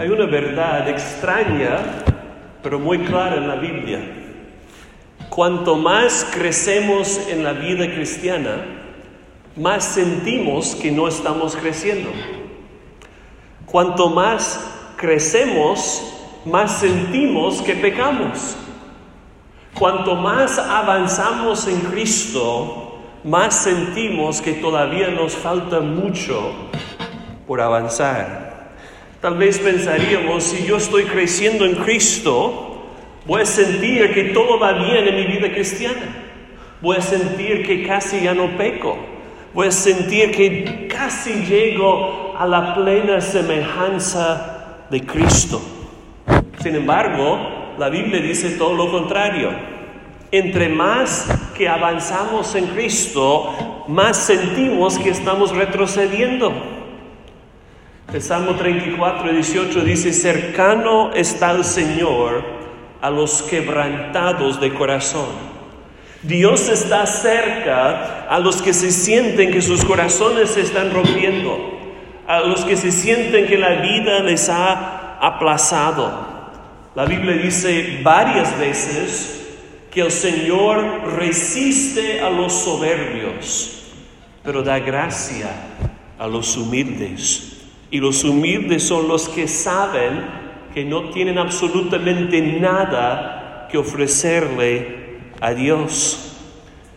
Hay una verdad extraña, pero muy clara en la Biblia. Cuanto más crecemos en la vida cristiana, más sentimos que no estamos creciendo. Cuanto más crecemos, más sentimos que pecamos. Cuanto más avanzamos en Cristo, más sentimos que todavía nos falta mucho por avanzar. Tal vez pensaríamos, si yo estoy creciendo en Cristo, voy a sentir que todo va bien en mi vida cristiana. Voy a sentir que casi ya no peco. Voy a sentir que casi llego a la plena semejanza de Cristo. Sin embargo, la Biblia dice todo lo contrario. Entre más que avanzamos en Cristo, más sentimos que estamos retrocediendo. El Salmo 34, 18 dice, cercano está el Señor a los quebrantados de corazón. Dios está cerca a los que se sienten que sus corazones se están rompiendo, a los que se sienten que la vida les ha aplazado. La Biblia dice varias veces que el Señor resiste a los soberbios, pero da gracia a los humildes. Y los humildes son los que saben que no tienen absolutamente nada que ofrecerle a Dios.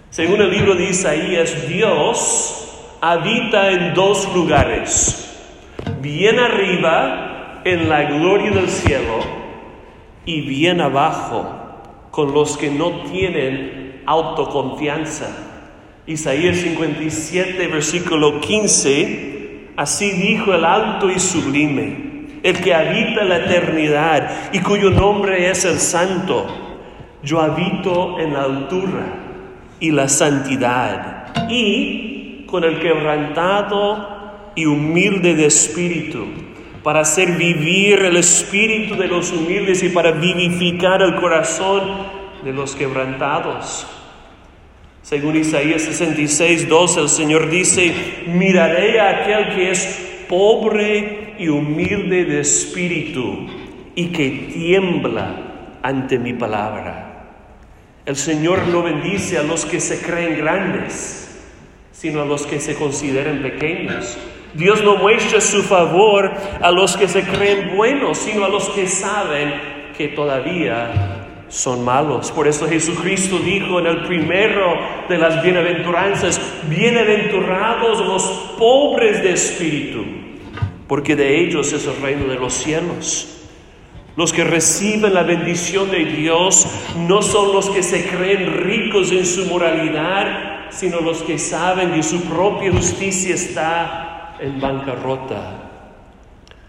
Según el libro de Isaías, Dios habita en dos lugares, bien arriba en la gloria del cielo, y bien abajo con los que no tienen autoconfianza. Isaías 57, versículo 15, así dijo el alto y sublime, el que habita la eternidad y cuyo nombre es el santo. Yo habito en la altura y la santidad y con el quebrantado y humilde de espíritu para hacer vivir el espíritu de los humildes y para vivificar el corazón de los quebrantados. Según Isaías 66, 12, el Señor dice, miraré a aquel que es pobre y humilde de espíritu y que tiembla ante mi palabra. El Señor no bendice a los que se creen grandes, sino a los que se consideran pequeños. Dios no muestra su favor a los que se creen buenos, sino a los que saben que todavía son malos. Por eso Jesucristo dijo en el primero de las bienaventuranzas, bienaventurados los pobres de espíritu, porque de ellos es el reino de los cielos. Los que reciben la bendición de Dios no son los que se creen ricos en su moralidad, sino los que saben que su propia justicia está en bancarrota.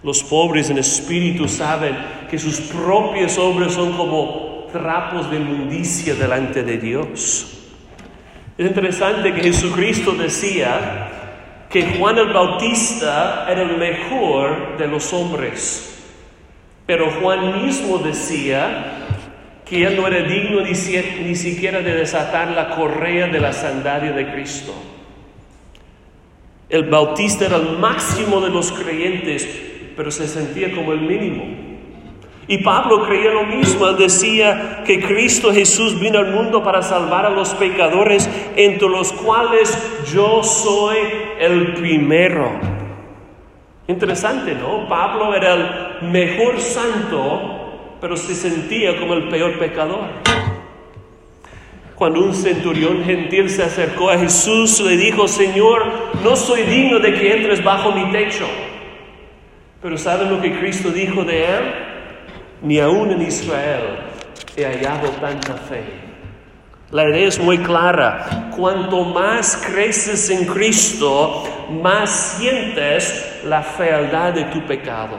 Los pobres en espíritu saben que sus propias obras son como trapos de inmundicia delante de Dios. Es interesante que Jesucristo decía que Juan el Bautista era el mejor de los hombres, pero Juan mismo decía que él no era digno ni, ni siquiera de desatar la correa de la sandalia de Cristo. El bautista era el máximo de los creyentes, pero se sentía como el mínimo. Y Pablo creía lo mismo, decía que Cristo Jesús vino al mundo para salvar a los pecadores, entre los cuales yo soy el primero. Interesante, ¿no? Pablo era el mejor santo, pero se sentía como el peor pecador. Cuando un centurión gentil se acercó a Jesús, le dijo, Señor, no soy digno de que entres bajo mi techo. Pero ¿saben lo que Cristo dijo de él? Ni aún en Israel he hallado tanta fe. La idea es muy clara. Cuanto más creces en Cristo, más sientes la fealdad de tu pecado.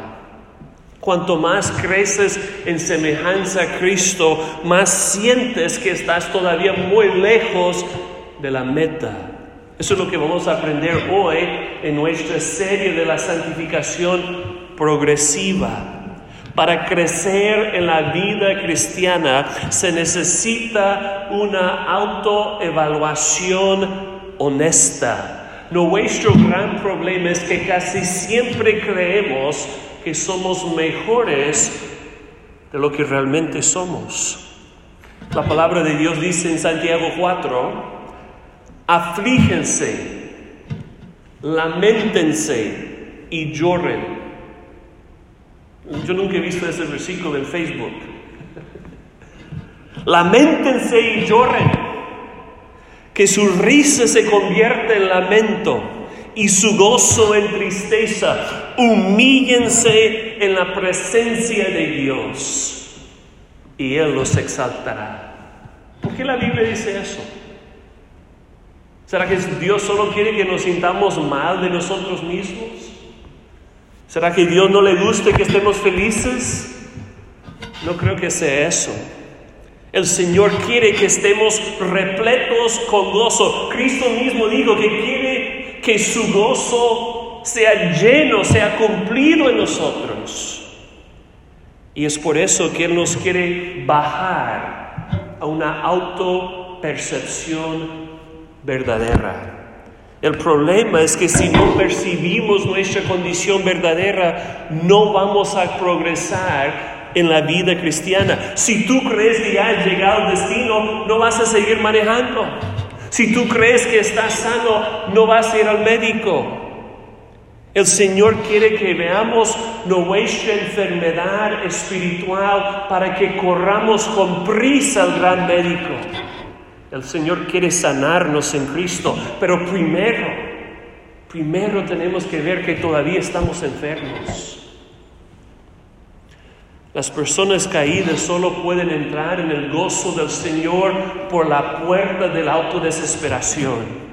Cuanto más creces en semejanza a Cristo, más sientes que estás todavía muy lejos de la meta. Eso es lo que vamos a aprender hoy en nuestra serie de la santificación progresiva. Para crecer en la vida cristiana se necesita una autoevaluación honesta. Nuestro gran problema es que casi siempre creemos que somos mejores de lo que realmente somos. La palabra de Dios dice en Santiago 4, aflíjense, lamentense y lloren. Yo nunca he visto ese versículo en Facebook. Lamentense y lloren, que su risa se convierta en lamento y su gozo en tristeza. Humíllense en la presencia de Dios y Él los exaltará. ¿Por qué la Biblia dice eso? ¿Será que Dios solo quiere que nos sintamos mal de nosotros mismos? ¿Será que Dios no le guste que estemos felices? No creo que sea eso. El Señor quiere que estemos repletos con gozo. Cristo mismo dijo que quiere que su gozo sea lleno, sea cumplido en nosotros. Y es por eso que Él nos quiere bajar a una autopercepción verdadera. El problema es que si no percibimos nuestra condición verdadera, no vamos a progresar en la vida cristiana. Si tú crees que ya has llegado al destino, no vas a seguir manejando. Si tú crees que estás sano, no vas a ir al médico. El Señor quiere que veamos nuestra enfermedad espiritual para que corramos con prisa al gran médico. El Señor quiere sanarnos en Cristo, pero primero, primero tenemos que ver que todavía estamos enfermos. Las personas caídas solo pueden entrar en el gozo del Señor por la puerta de la autodesesperación.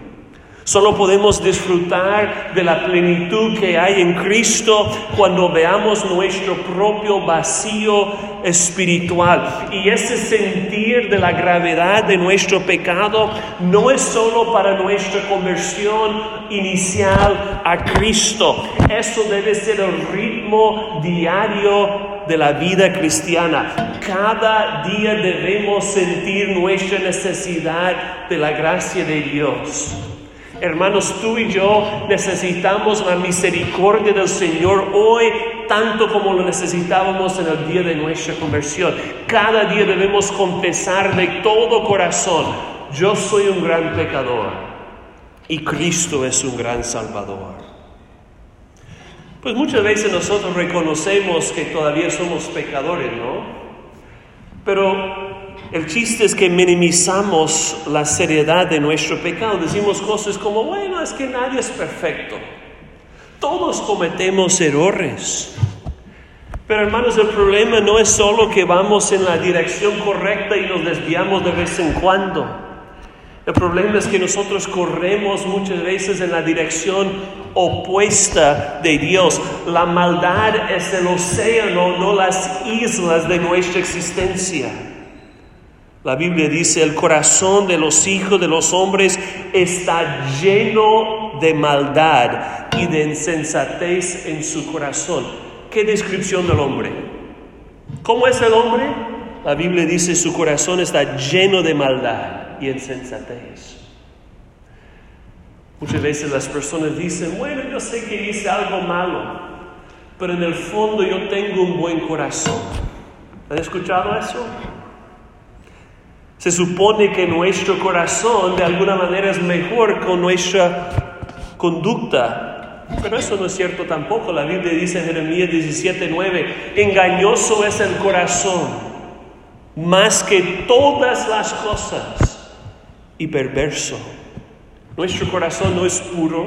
Solo podemos disfrutar de la plenitud que hay en Cristo cuando veamos nuestro propio vacío espiritual. Y ese sentir de la gravedad de nuestro pecado no es solo para nuestra conversión inicial a Cristo. Eso debe ser el ritmo diario de la vida cristiana. Cada día debemos sentir nuestra necesidad de la gracia de Dios. Hermanos, tú y yo necesitamos la misericordia del Señor hoy tanto como lo necesitábamos en el día de nuestra conversión. Cada día debemos confesar de todo corazón, yo soy un gran pecador y Cristo es un gran salvador. Pues muchas veces nosotros reconocemos que todavía somos pecadores, ¿no? Pero el chiste es que minimizamos la seriedad de nuestro pecado. Decimos cosas como, bueno, es que nadie es perfecto. Todos cometemos errores. Pero hermanos, el problema no es solo que vamos en la dirección correcta y nos desviamos de vez en cuando. El problema es que nosotros corremos muchas veces en la dirección opuesta de Dios. La maldad es el océano, no las islas de nuestra existencia. La Biblia dice, el corazón de los hijos de los hombres está lleno de maldad y de insensatez en su corazón. ¿Qué descripción del hombre? ¿Cómo es el hombre? La Biblia dice, su corazón está lleno de maldad y insensatez. Muchas veces las personas dicen, bueno, yo sé que hice algo malo, pero en el fondo yo tengo un buen corazón. ¿Han escuchado eso? Se supone que nuestro corazón de alguna manera es mejor con nuestra conducta. Pero eso no es cierto tampoco. La Biblia dice en Jeremías 17:9, engañoso es el corazón más que todas las cosas y perverso. Nuestro corazón no es puro,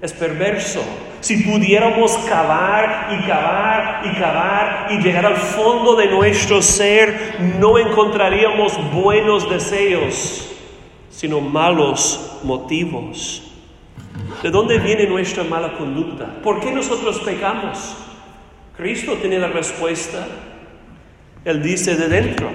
es perverso. Si pudiéramos cavar y cavar y cavar y llegar al fondo de nuestro ser, no encontraríamos buenos deseos, sino malos motivos. ¿De dónde viene nuestra mala conducta? ¿Por qué nosotros pecamos? Cristo tiene la respuesta. Él dice de dentro,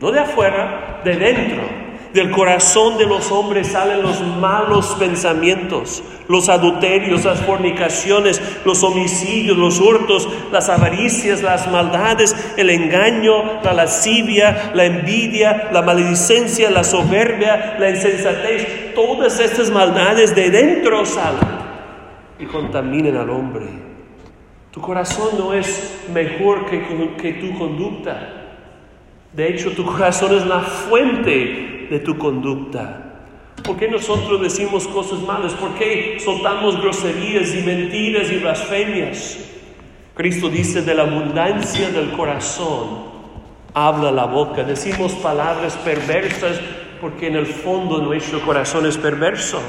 no de afuera, de dentro. Del corazón de los hombres salen los malos pensamientos, los adulterios, las fornicaciones, los homicidios, los hurtos, las avaricias, las maldades, el engaño, la lascivia, la envidia, la maledicencia, la soberbia, la insensatez. Todas estas maldades de dentro salen y contaminan al hombre. Tu corazón no es mejor que, que tu conducta. De hecho, tu corazón es la fuente de tu conducta. ¿Por qué nosotros decimos cosas malas? ¿Por qué soltamos groserías y mentiras y blasfemias? Cristo dice, de la abundancia del corazón habla la boca. Decimos palabras perversas porque en el fondo nuestro corazón es perverso.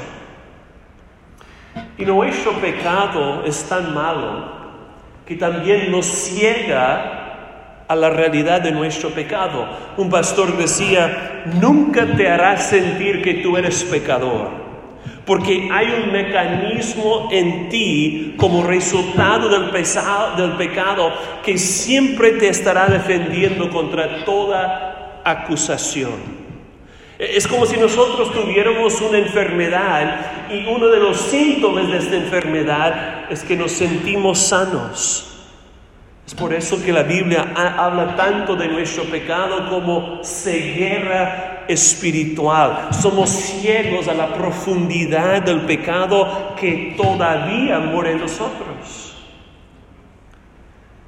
Y nuestro pecado es tan malo que también nos ciega a la realidad de nuestro pecado. Un pastor decía, nunca te harás sentir que tú eres pecador, porque hay un mecanismo en ti como resultado del, del pecado que siempre te estará defendiendo contra toda acusación. Es como si nosotros tuviéramos una enfermedad y uno de los síntomas de esta enfermedad es que nos sentimos sanos. Es por eso que la Biblia habla tanto de nuestro pecado como ceguera espiritual. Somos ciegos a la profundidad del pecado que todavía mora en nosotros.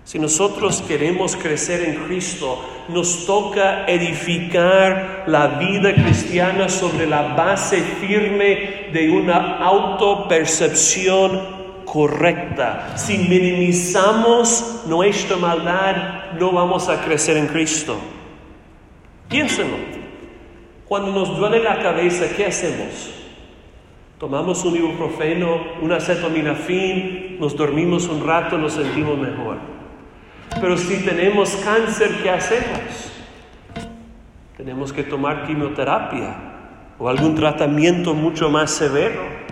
Si nosotros queremos crecer en Cristo, nos toca edificar la vida cristiana sobre la base firme de una autopercepción correcta. Si minimizamos nuestra maldad, no vamos a crecer en Cristo. Piénsenlo. Cuando nos duele la cabeza, ¿qué hacemos? Tomamos un ibuprofeno, una acetaminofén, nos dormimos un rato, nos sentimos mejor. Pero si tenemos cáncer, ¿qué hacemos? Tenemos que tomar quimioterapia o algún tratamiento mucho más severo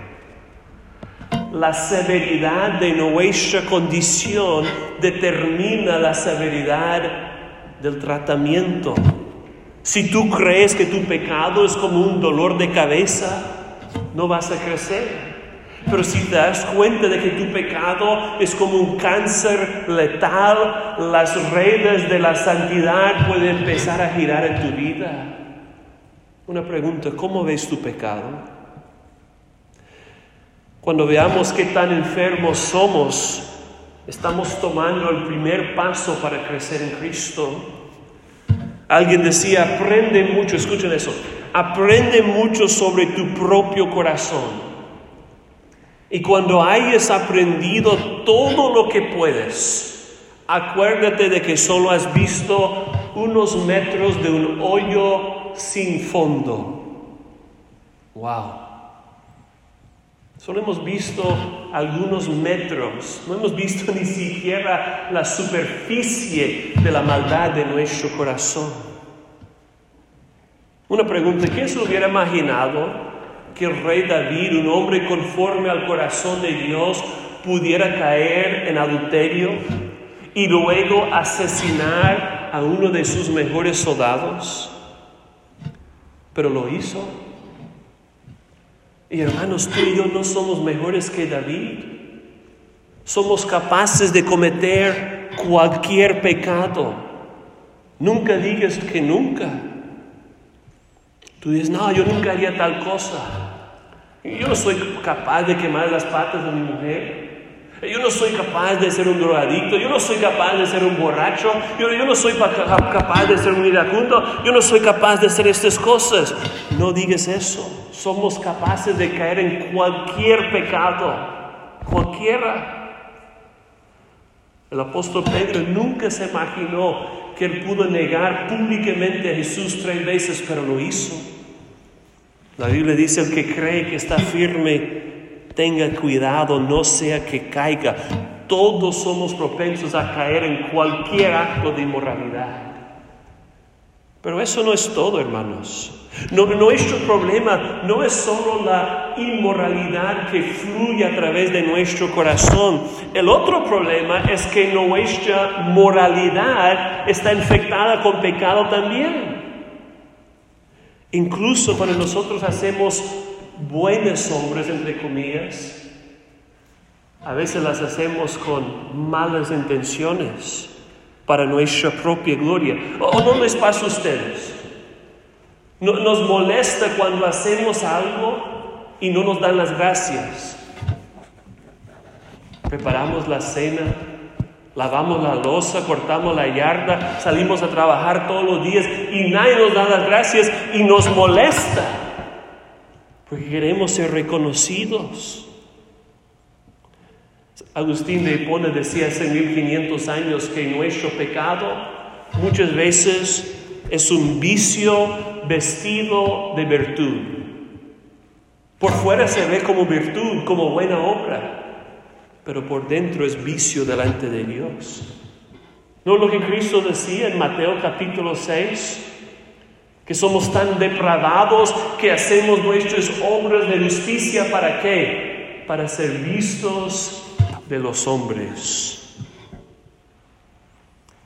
la severidad de nuestra condición determina la severidad del tratamiento. Si tú crees que tu pecado es como un dolor de cabeza, no vas a crecer. Pero si te das cuenta de que tu pecado es como un cáncer letal, las redes de la santidad pueden empezar a girar en tu vida. Una pregunta, ¿cómo ves tu pecado? Cuando veamos qué tan enfermos somos, estamos tomando el primer paso para crecer en Cristo. Alguien decía, aprende mucho, escuchen eso, aprende mucho sobre tu propio corazón. Y cuando hayas aprendido todo lo que puedes, acuérdate de que solo has visto unos metros de un hoyo sin fondo. Wow. Solo hemos visto algunos metros, no hemos visto ni siquiera la superficie de la maldad de nuestro corazón. Una pregunta, ¿quién se hubiera imaginado que el rey David, un hombre conforme al corazón de Dios, pudiera caer en adulterio y luego asesinar a uno de sus mejores soldados? Pero lo hizo. Y hermanos, tú y yo no somos mejores que David. Somos capaces de cometer cualquier pecado. Nunca digas que nunca. Tú dices, no, yo nunca haría tal cosa. Yo no soy capaz de quemar las patas de mi mujer. Yo no soy capaz de ser un drogadicto, yo no soy capaz de ser un borracho, yo, no soy capaz de ser un iracundo, yo no soy capaz de hacer estas cosas. No digas eso somos capaces de caer en cualquier pecado, cualquiera. El apóstol Pedro nunca se imaginó que él pudo negar públicamente a Jesús tres veces, pero lo hizo. La Biblia dice, el que cree que está firme, tenga cuidado, no sea que caiga. Todos somos propensos a caer en cualquier acto de inmoralidad. Pero eso no es todo, hermanos. nuestro problema no es solo la inmoralidad que fluye a través de nuestro corazón. El otro problema es que nuestra moralidad está infectada con pecado también. Incluso cuando nosotros hacemos buenos hombres, entre comillas, a veces las hacemos con malas intenciones para nuestra propia gloria. ¿O no les pasa a ustedes? Nos molesta cuando hacemos algo y no nos dan las gracias. Preparamos la cena Lavamos la losa, cortamos la yarda, salimos a trabajar todos los días y nadie nos da las gracias y nos molesta. Porque queremos ser reconocidos. Agustín de Hipona decía hace 1500 años que nuestro pecado muchas veces es un vicio vestido de virtud. Por fuera se ve como virtud, como buena obra, pero por dentro es vicio delante de Dios. ¿No lo que Cristo decía en Mateo capítulo 6? Que somos tan depravados que hacemos nuestras obras de justicia para qué? Para ser vistos de los hombres.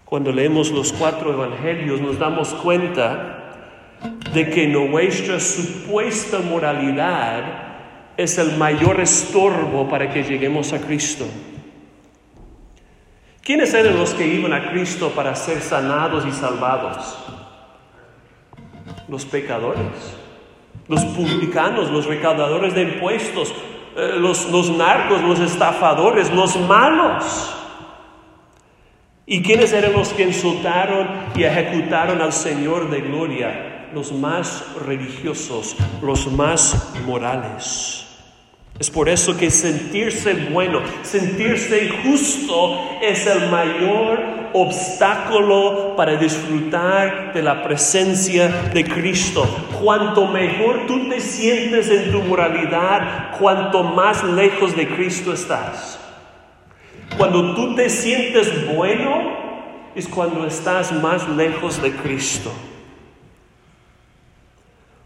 Cuando leemos los cuatro evangelios nos damos cuenta de que nuestra supuesta moralidad es el mayor estorbo para que lleguemos a Cristo. ¿Quiénes eran los que iban a Cristo para ser sanados y salvados? Los pecadores, los publicanos, los recaudadores de impuestos, eh, los, los narcos, los estafadores, los malos. ¿Y quiénes eran los que insultaron y ejecutaron al Señor de gloria? Los más religiosos, los más morales. Es por eso que sentirse bueno, sentirse justo es el mayor obstáculo para disfrutar de la presencia de Cristo. Cuanto mejor tú te sientes en tu moralidad, cuanto más lejos de Cristo estás. Cuando tú te sientes bueno, es cuando estás más lejos de Cristo.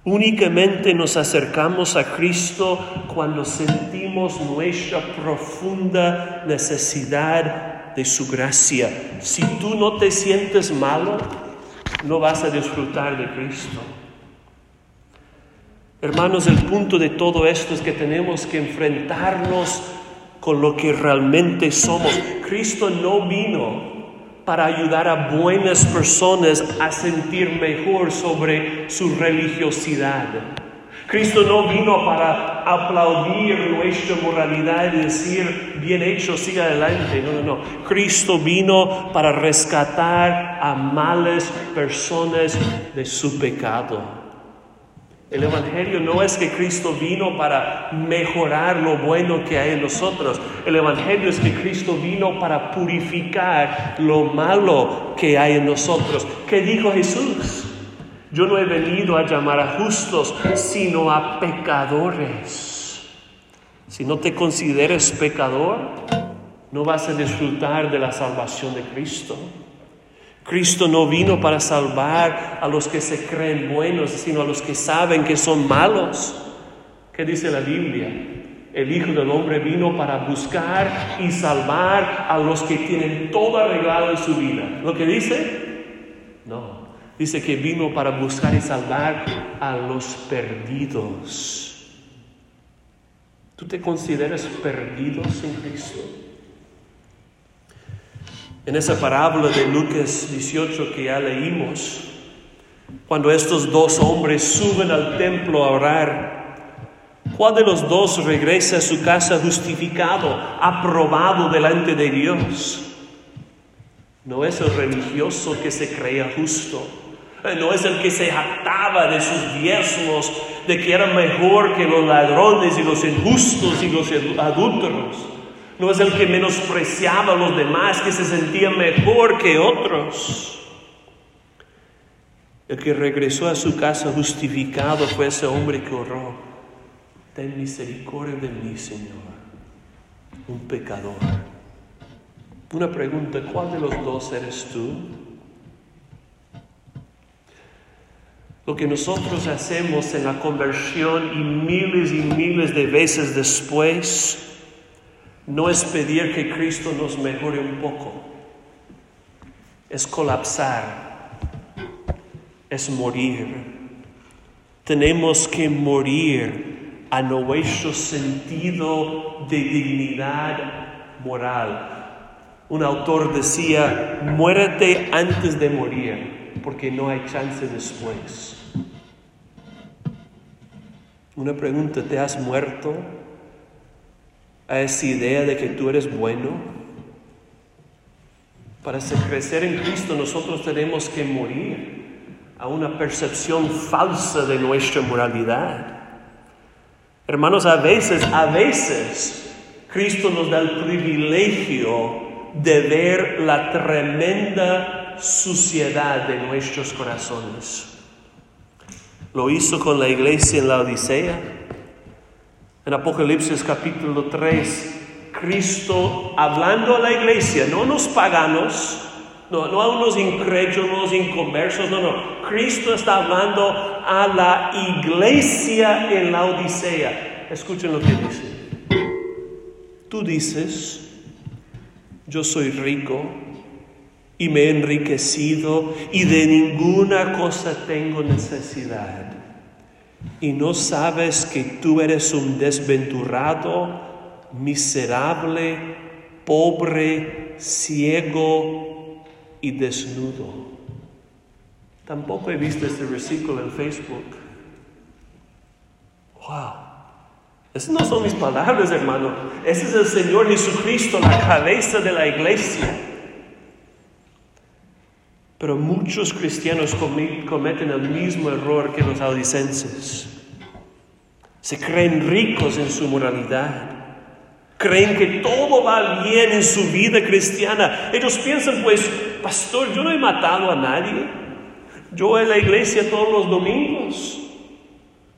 Únicamente nos acercamos a Cristo cuando sentimos nuestra profunda necesidad de su gracia. Si tú no te sientes malo, no vas a disfrutar de Cristo. Hermanos, el punto de todo esto es que tenemos que enfrentarnos con lo que realmente somos. Cristo no vino para ayudar a buenas personas a sentir mejor sobre su religiosidad. Cristo no vino para aplaudir nuestra moralidad y decir, bien hecho, siga adelante. No, no, no. Cristo vino para rescatar a malas personas de su pecado. El Evangelio no es que Cristo vino para mejorar lo bueno que hay en nosotros. El Evangelio es que Cristo vino para purificar lo malo que hay en nosotros. ¿Qué dijo Jesús? Yo no he venido a llamar a justos, sino a pecadores. Si no te consideres pecador, no vas a disfrutar de la salvación de Cristo. Cristo no vino para salvar a los que se creen buenos, sino a los que saben que son malos. ¿Qué dice la Biblia? El Hijo del Hombre vino para buscar y salvar a los que tienen todo arreglado en su vida. ¿Lo que dice? No. Dice que vino para buscar y salvar a los perdidos. ¿Tú te consideras perdido sin Cristo? En esa parábola de Lucas 18 que ya leímos, cuando estos dos hombres suben al templo a orar, ¿cuál de los dos regresa a su casa justificado, aprobado delante de Dios? No es el religioso que se creía justo, no es el que se jactaba de sus diezmos, de que era mejor que los ladrones y los injustos y los adúlteros. No es el que menospreciaba a los demás, que se sentía mejor que otros. El que regresó a su casa justificado fue ese hombre que oró. Ten misericordia de mí, Señor, un pecador. Una pregunta, ¿cuál de los dos eres tú? Lo que nosotros hacemos en la conversión y miles y miles de veces después no es pedir que Cristo nos mejore un poco, es colapsar, es morir. Tenemos que morir a nuestro sentido de dignidad moral. Un autor decía, muérete antes de morir, porque no hay chance después. Una pregunta, ¿te has muerto? a esa idea de que tú eres bueno? Para crecer en Cristo nosotros tenemos que morir a una percepción falsa de nuestra moralidad. Hermanos, a veces, a veces, Cristo nos da el privilegio de ver la tremenda suciedad de nuestros corazones. Lo hizo con la iglesia en la Odisea. En Apocalipsis capítulo 3, Cristo hablando a la iglesia, no a los paganos, no, no a unos incrédulos, inconversos, no, no. Cristo está hablando a la iglesia en la Odisea. Escuchen lo que dice. Tú dices, yo soy rico y me he enriquecido y de ninguna cosa tengo necesidad. Y no sabes que tú eres un desventurado miserable, pobre, ciego y desnudo. Tampoco he visto este versículo en Facebook. Wow. Esas no son mis palabras, hermano. Ese es el Señor Jesucristo, la cabeza de la iglesia. Pero muchos cristianos cometen el mismo error que los audicenses. Se creen ricos en su moralidad creen que todo va bien en su vida cristiana. Ellos piensan, pues, pastor, yo no he matado a nadie. Yo voy a la iglesia todos los domingos.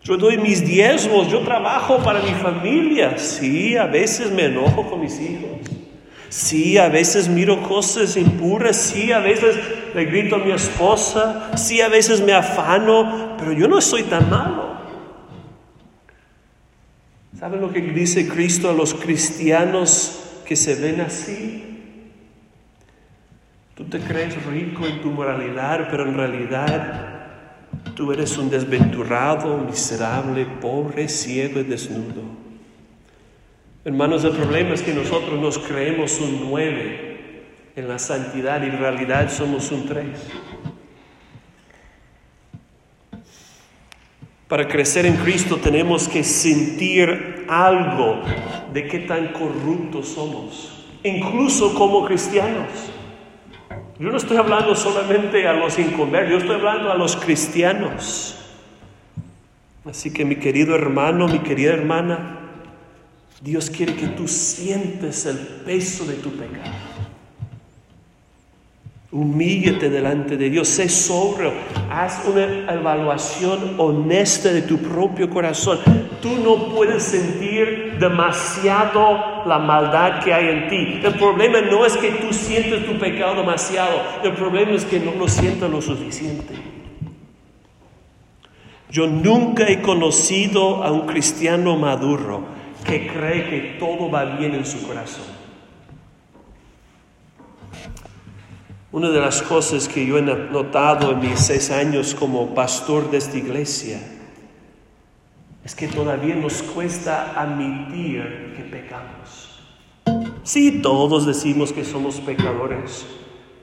Yo doy mis diezmos, yo trabajo para mi familia. Sí, a veces me enojo con mis hijos. Sí, a veces miro cosas impuras. Sí, a veces le grito a mi esposa. Sí, a veces me afano. Pero yo no soy tan malo. ¿Saben lo que dice Cristo a los cristianos que se ven así? Tú te crees rico en tu moralidad, pero en realidad tú eres un desventurado, miserable, pobre, ciego y desnudo. Hermanos, el problema es que nosotros nos creemos un nueve en la santidad y en realidad somos un tres. Para crecer en Cristo tenemos que sentir algo de qué tan corruptos somos, incluso como cristianos. Yo no estoy hablando solamente a los inconversos, yo estoy hablando a los cristianos. Así que mi querido hermano, mi querida hermana, Dios quiere que tú sientes el peso de tu pecado. Humíllate delante de Dios, sé sobrio, haz una evaluación honesta de tu propio corazón. Tú no puedes sentir demasiado la maldad que hay en ti. El problema no es que tú sientes tu pecado demasiado, el problema es que no lo sientas lo suficiente. Yo nunca he conocido a un cristiano maduro que cree que todo va bien en su corazón. Una de las cosas que yo he notado en mis seis años como pastor de esta iglesia es que todavía nos cuesta admitir que pecamos. Sí, todos decimos que somos pecadores.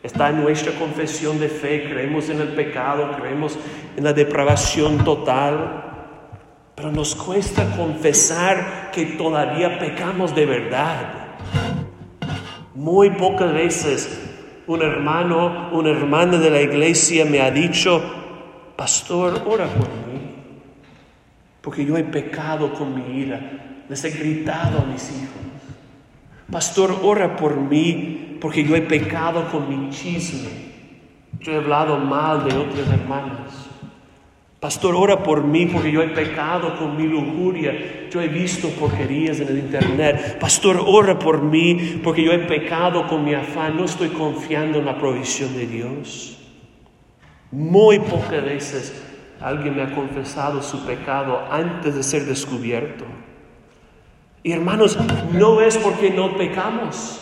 Está en nuestra confesión de fe, creemos en el pecado, creemos en la depravación total, pero nos cuesta confesar que todavía pecamos de verdad. Muy pocas veces un hermano, una hermana de la iglesia me ha dicho, pastor, ora por mí, porque yo he pecado con mi ira, les he gritado a mis hijos. Pastor, ora por mí, porque yo he pecado con mi chisme. Yo he hablado mal de otras hermanas. Pastor, ora por mí porque yo he pecado con mi lujuria. Yo he visto porquerías en el internet. Pastor, ora por mí porque yo he pecado con mi afán. No estoy confiando en la provisión de Dios. Muy pocas veces alguien me ha confesado su pecado antes de ser descubierto. Y hermanos, no es porque no pecamos.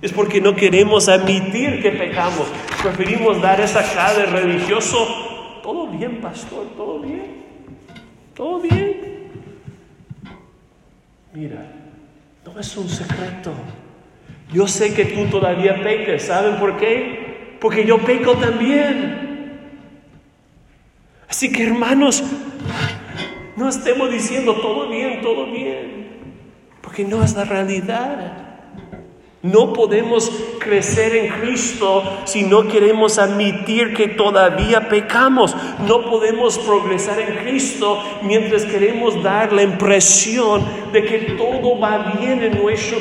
Es porque no queremos admitir que pecamos. Preferimos dar esa cara de religioso todo bien, pastor, todo bien, todo bien. Mira, no es un secreto. Yo sé que tú todavía pecas. ¿Saben por qué? Porque yo peco también. Así que hermanos, no estemos diciendo todo bien, todo bien. Porque no es la realidad. No podemos crecer en Cristo si no queremos admitir que todavía pecamos. No podemos progresar en Cristo mientras queremos dar la impresión de que todo va bien en nuestro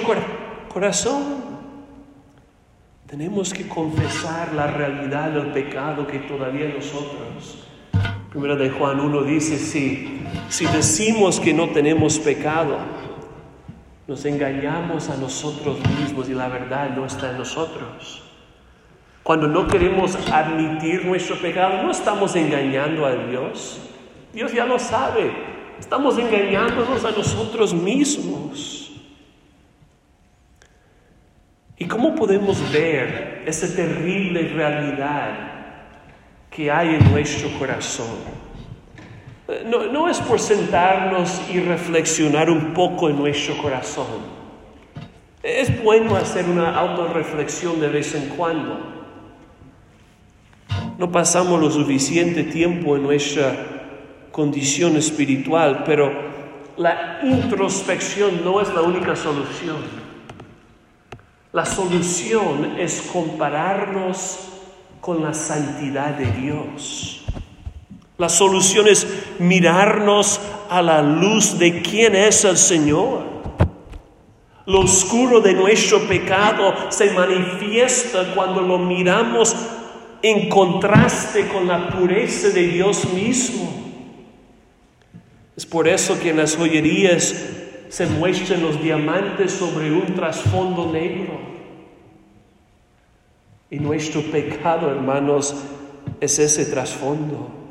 corazón. Tenemos que confesar la realidad del pecado que todavía nosotros. Primero de Juan 1 dice, si decimos que no tenemos pecado, nos engañamos a nosotros mismos y la verdad no está en nosotros. Cuando no queremos admitir nuestro pecado, no estamos engañando a Dios. Dios ya lo sabe. Estamos engañándonos a nosotros mismos. ¿Y cómo podemos ver esa terrible realidad que hay en nuestro corazón? No, es por sentarnos y reflexionar un poco en nuestro corazón. Es bueno hacer una autorreflexión de vez en cuando. No pasamos lo suficiente tiempo en nuestra condición espiritual, pero la introspección no es la única solución. La solución es compararnos con la santidad de Dios. La solución es mirarnos a la luz de quién es el Señor. Lo oscuro de nuestro pecado se manifiesta cuando lo miramos en contraste con la pureza de Dios mismo. Es por eso que en las joyerías se muestran los diamantes sobre un trasfondo negro. Y nuestro pecado, hermanos, es ese trasfondo.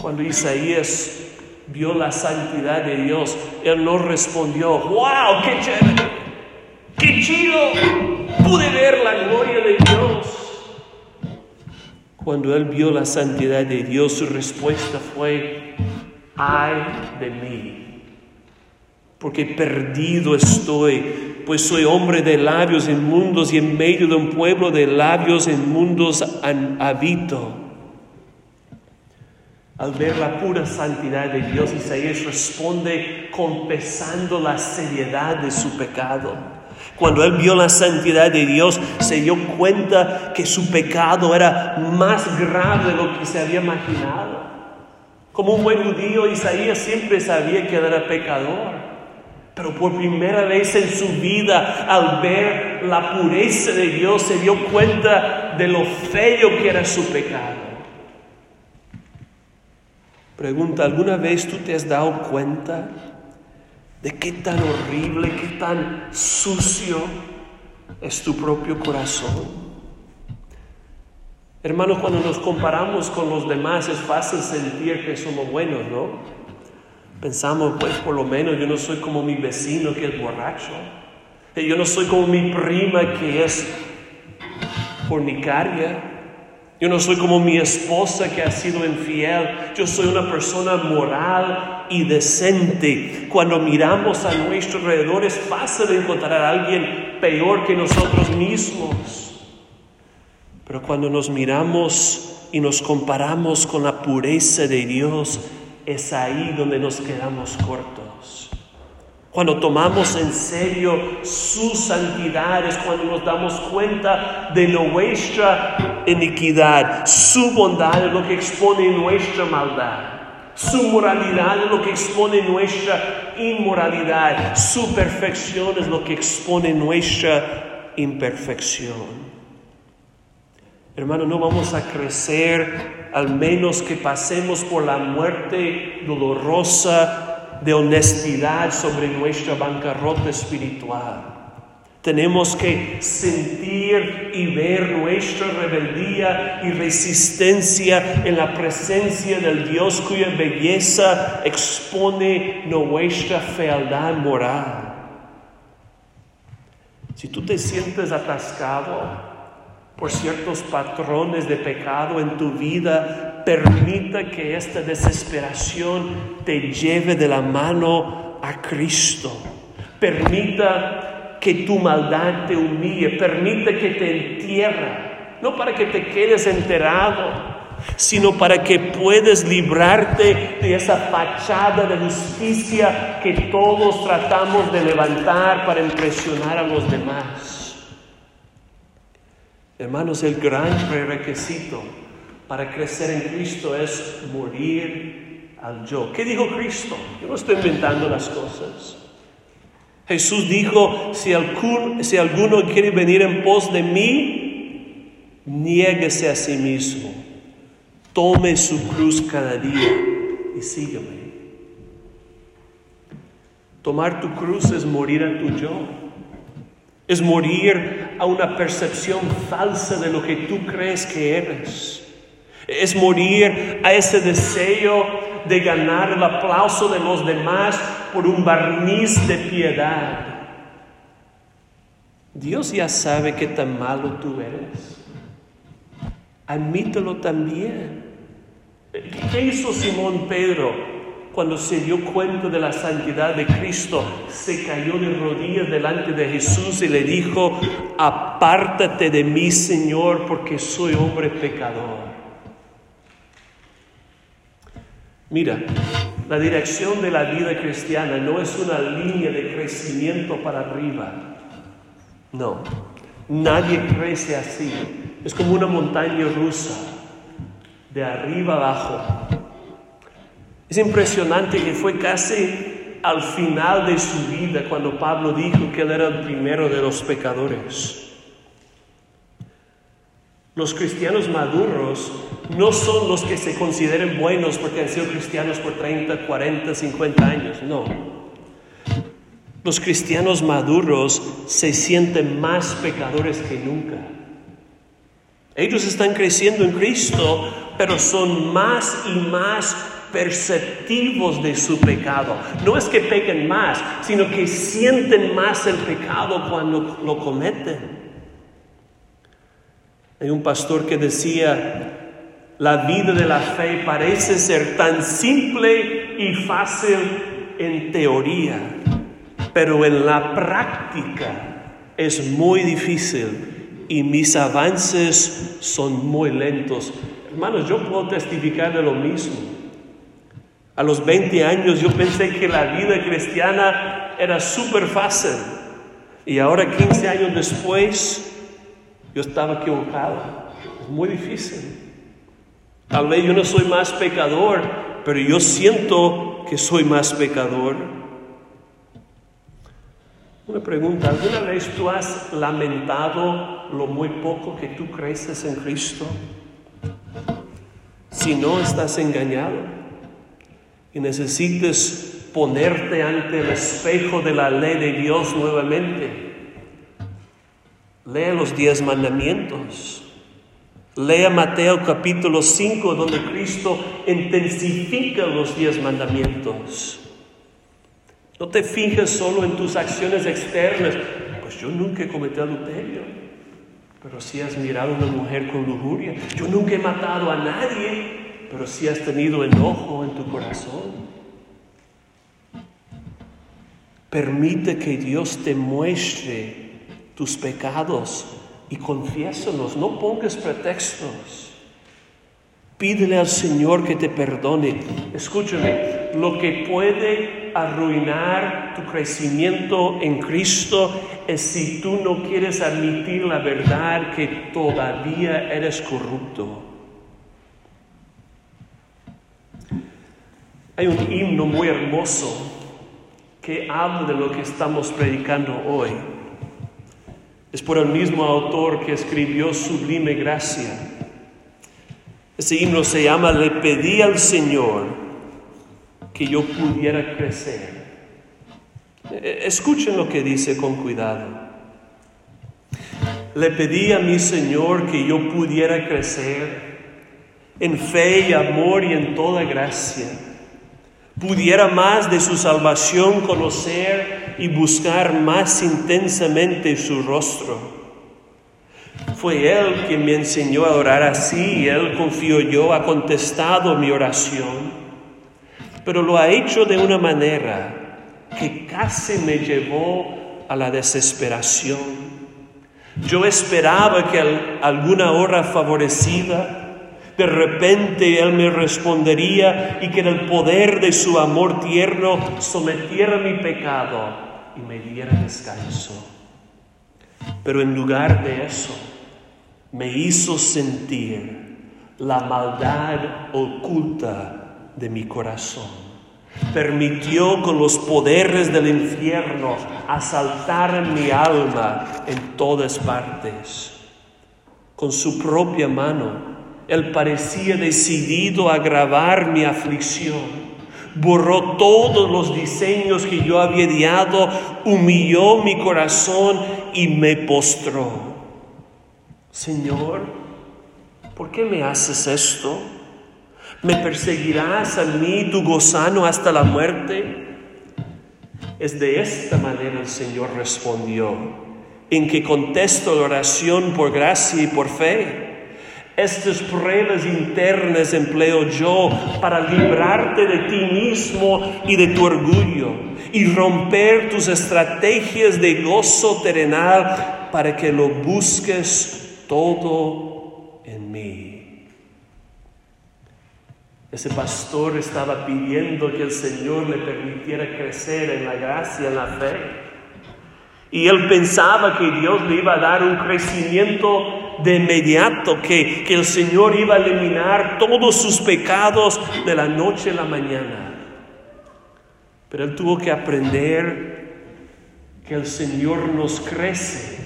Cuando Isaías vio la santidad de Dios, él no respondió, wow, qué chévere, qué chido, pude ver la gloria de Dios. Cuando él vio la santidad de Dios, su respuesta fue, ay de mí, porque perdido estoy, pues soy hombre de labios inmundos y en medio de un pueblo de labios inmundos habito. Al ver la pura santidad de Dios, Isaías responde confesando la seriedad de su pecado. Cuando él vio la santidad de Dios, se dio cuenta que su pecado era más grave de lo que se había imaginado. Como un buen judío, Isaías siempre sabía que era pecador. Pero por primera vez en su vida, al ver la pureza de Dios, se dio cuenta de lo feo que era su pecado. Pregunta, ¿alguna vez tú te has dado cuenta de qué tan horrible, qué tan sucio es tu propio corazón? Hermanos, cuando nos comparamos con los demás es fácil sentir que somos buenos, ¿no? Pensamos, pues por lo menos yo no soy como mi vecino que es borracho. Yo no soy como mi prima que es fornicaria. Yo no soy como mi esposa que ha sido infiel. Yo soy una persona moral y decente. Cuando miramos a nuestro alrededor es fácil encontrar a alguien peor que nosotros mismos. Pero cuando nos miramos y nos comparamos con la pureza de Dios, es ahí donde nos quedamos cortos. Cuando tomamos en serio su santidad es cuando nos damos cuenta de nuestra iniquidad. Su bondad es lo que expone nuestra maldad. Su moralidad es lo que expone nuestra inmoralidad. Su perfección es lo que expone nuestra imperfección. Hermano, no vamos a crecer al menos que pasemos por la muerte dolorosa de honestidad sobre nuestra bancarrota espiritual. Tenemos que sentir y ver nuestra rebeldía y resistencia en la presencia del Dios cuya belleza expone nuestra fealdad moral. Si tú te sientes atascado por ciertos patrones de pecado en tu vida, permita que esta desesperación te lleve de la mano a Cristo. Permita que tu maldad te humille, permita que te entierra, no para que te quedes enterado, sino para que puedas librarte de esa fachada de justicia que todos tratamos de levantar para impresionar a los demás. Hermanos, el gran prerequisito para crecer en Cristo es morir al yo. ¿Qué dijo Cristo? Yo no estoy inventando las cosas. Jesús dijo, si, si alguno quiere venir en pos de mí, niéguese a sí mismo, tome su cruz cada día y sígueme. Tomar tu cruz es morir a tu yo, es morir a una percepción falsa de lo que tú crees que eres. Es morir a ese deseo de ganar el aplauso de los demás por un barniz de piedad. Dios ya sabe qué tan malo tú eres. Admítelo también. ¿Qué hizo Simón Pedro cuando se dio cuenta de la santidad de Cristo? Se cayó de rodillas delante de Jesús y le dijo, apártate de mí, Señor, porque soy hombre pecador. Mira, la dirección de la vida cristiana no es una línea de crecimiento para arriba. No, nadie crece así. Es como una montaña rusa, de arriba abajo. Es impresionante que fue casi al final de su vida cuando Pablo dijo que él era el primero de los pecadores. Los cristianos maduros no son los que se consideren buenos porque han sido cristianos por 30, 40, 50 años, no. Los cristianos maduros se sienten más pecadores que nunca. Ellos están creciendo en Cristo, pero son más y más perceptivos de su pecado. No es que pequen más, sino que sienten más el pecado cuando lo cometen. Hay un pastor que decía, la vida de la fe parece ser tan simple y fácil en teoría, pero en la práctica es muy difícil y mis avances son muy lentos. Hermanos, yo puedo testificar de lo mismo. A los 20 años yo pensé que la vida cristiana era súper fácil y ahora 15 años después yo estaba equivocado. Es muy difícil. Tal vez yo no soy más pecador, pero yo siento que soy más pecador. Una pregunta, ¿alguna vez tú has lamentado lo muy poco que tú creces en Cristo? Si no, estás engañado y necesitas ponerte ante el espejo de la ley de Dios nuevamente Lea los diez mandamientos. Lea Mateo capítulo 5, donde Cristo intensifica los diez mandamientos. No te fijes solo en tus acciones externas. Pues yo nunca he cometido adulterio. Pero si has mirado a una mujer con lujuria. Yo nunca he matado a nadie. Pero si has tenido enojo en tu corazón. Permite que Dios te muestre tus pecados y confiésalos, no pongas pretextos. Pídele al Señor que te perdone. Escúchame, lo que puede arruinar tu crecimiento en Cristo es si tú no quieres admitir la verdad que todavía eres corrupto. Hay un himno muy hermoso que habla de lo que estamos predicando hoy. Es por el mismo autor que escribió Sublime Gracia. Ese himno se llama Le pedí al Señor que yo pudiera crecer. E, escuchen lo que dice con cuidado. Le pedí a mi Señor que yo pudiera crecer en fe y amor y en toda gracia pudiera más de su salvación conocer y buscar más intensamente su rostro. Fue Él quien me enseñó a orar así y Él, confío yo, ha contestado mi oración, pero lo ha hecho de una manera que casi me llevó a la desesperación. Yo esperaba que alguna hora favorecida, De repente Él me respondería y que en el poder de su amor tierno sometiera mi pecado y me diera descanso. Pero en lugar de eso, me hizo sentir la maldad oculta de mi corazón. Permitió con los poderes del infierno asaltar mi alma en todas partes. Con su propia mano, Él parecía decidido a agravar mi aflicción borró todos los diseños que yo había ideado, humilló mi corazón y me postró. Señor, ¿por qué me haces esto? ¿Me perseguirás a mí, tu gozano, hasta la muerte? Es de esta manera el Señor respondió, en que contesto la oración por gracia y por fe. Estas pruebas internas empleo yo para librarte de ti mismo y de tu orgullo y romper tus estrategias de gozo terrenal para que lo busques todo en mí. Ese pastor estaba pidiendo que el Señor le permitiera crecer en la gracia, en la fe. Y él pensaba que Dios le iba a dar un crecimiento de inmediato que, que el Señor iba a eliminar todos sus pecados de la noche a la mañana. Pero él tuvo que aprender que el Señor nos crece,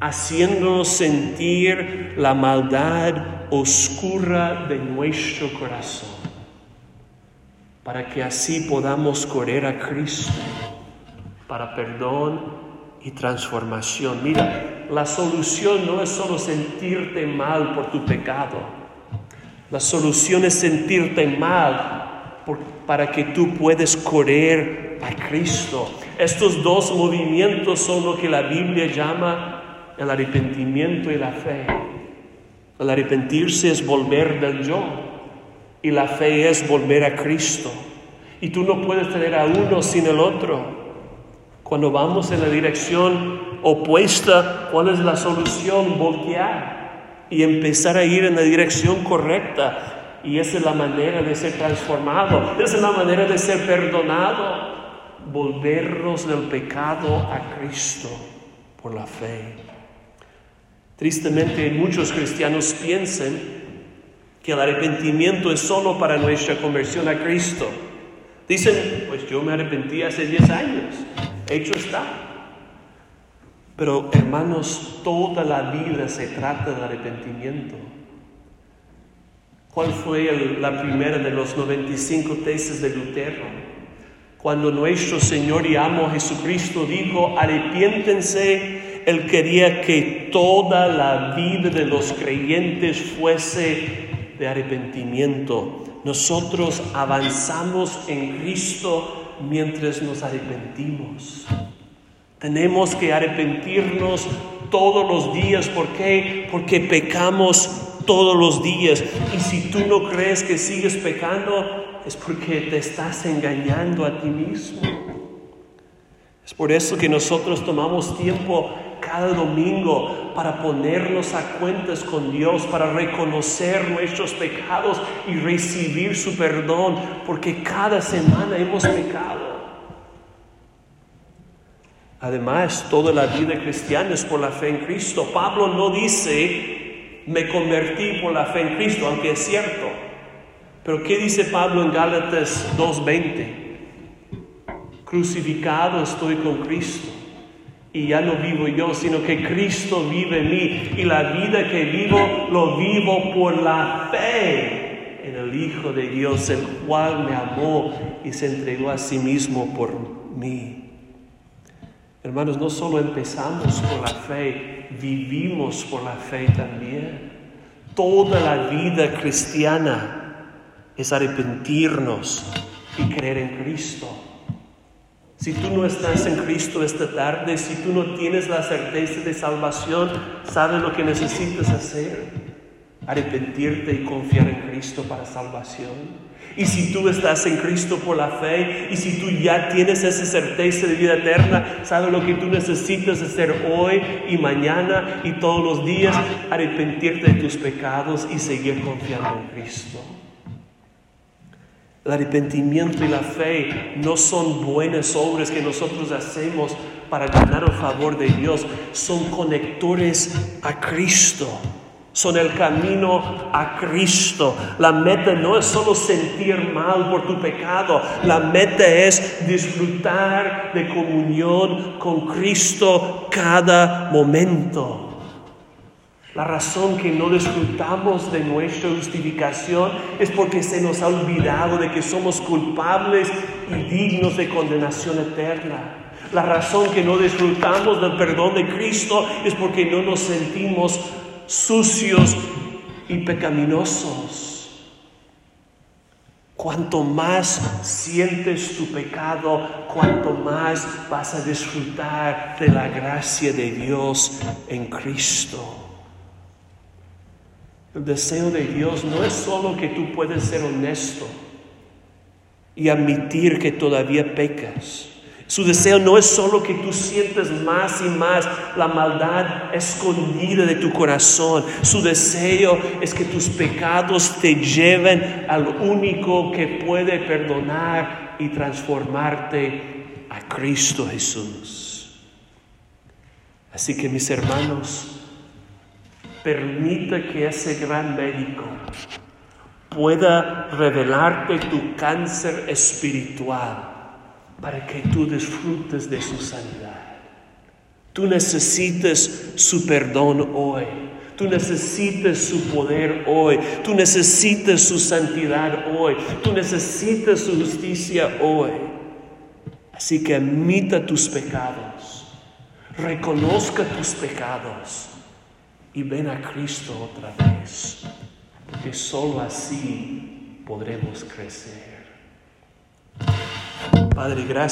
haciéndonos sentir la maldad oscura de nuestro corazón, para que así podamos correr a Cristo para perdón y transformación. Mira, la solución no es solo sentirte mal por tu pecado. La solución es sentirte mal para que tú puedas correr a Cristo. Estos dos movimientos son lo que la Biblia llama el arrepentimiento y la fe. El arrepentirse es volver del yo y la fe es volver a Cristo. Y tú no puedes tener a uno sin el otro. Cuando vamos en la dirección opuesta, ¿cuál es la solución? Voltear y empezar a ir en la dirección correcta. Y esa es la manera de ser transformado, esa es la manera de ser perdonado. Volvernos del pecado a Cristo por la fe. Tristemente muchos cristianos piensan que el arrepentimiento es solo para nuestra conversión a Cristo. Dicen, pues yo me arrepentí hace 10 años hecho está. Pero hermanos, toda la vida se trata de arrepentimiento. ¿Cuál fue la primera de los 95 tesis de Lutero? Cuando nuestro Señor y amo Jesucristo dijo, arrepiéntense, Él quería que toda la vida de los creyentes fuese de arrepentimiento. Nosotros avanzamos en Cristo mientras nos arrepentimos. Tenemos que arrepentirnos todos los días. ¿Por qué? Porque pecamos todos los días. Y si tú no crees que sigues pecando, es porque te estás engañando a ti mismo. Es por eso que nosotros tomamos tiempo cada domingo para ponernos a cuentas con Dios, para reconocer nuestros pecados y recibir su perdón, porque cada semana hemos pecado. Además, toda la vida cristiana es por la fe en Cristo. Pablo no dice, me convertí por la fe en Cristo, aunque es cierto. Pero ¿qué dice Pablo en Gálatas 2.20? Crucificado estoy con Cristo y ya no vivo yo, sino que Cristo vive en mí. Y la vida que vivo, lo vivo por la fe en el Hijo de Dios, el cual me amó y se entregó a sí mismo por mí. Hermanos, no solo empezamos por la fe, vivimos por la fe también. Toda la vida cristiana es arrepentirnos y creer en Cristo. Si tú no estás en Cristo esta tarde, si tú no tienes la certeza de salvación, ¿sabes lo que necesitas hacer? Arrepentirte y confiar en Cristo para salvación. Y si tú estás en Cristo por la fe, y si tú ya tienes esa certeza de vida eterna, sabes lo que tú necesitas hacer hoy y mañana y todos los días, arrepentirte de tus pecados y seguir confiando en Cristo. El arrepentimiento y la fe no son buenas obras que nosotros hacemos para ganar el favor de Dios, son conectores a Cristo son el camino a Cristo. La meta no es solo sentir mal por tu pecado, la meta es disfrutar de comunión con Cristo cada momento. La razón que no disfrutamos de nuestra justificación es porque se nos ha olvidado de que somos culpables y dignos de condenación eterna. La razón que no disfrutamos del perdón de Cristo es porque no nos sentimos sucios y pecaminosos. Cuanto más sientes tu pecado, cuanto más vas a disfrutar de la gracia de Dios en Cristo. El deseo de Dios no es solo que tú puedes ser honesto y admitir que todavía pecas. Su deseo no es solo que tú sientes más y más la maldad escondida de tu corazón. Su deseo es que tus pecados te lleven al único que puede perdonar y transformarte a Cristo Jesús. Así que mis hermanos, permita que ese gran médico pueda revelarte tu cáncer espiritual para que tú disfrutes de su sanidad. Tú necesitas su perdón hoy. Tú necesitas su poder hoy. Tú necesitas su santidad hoy. Tú necesitas su justicia hoy. Así que admita tus pecados. Reconozca tus pecados. Y ven a Cristo otra vez. Porque solo así podremos crecer. Padre, gracias.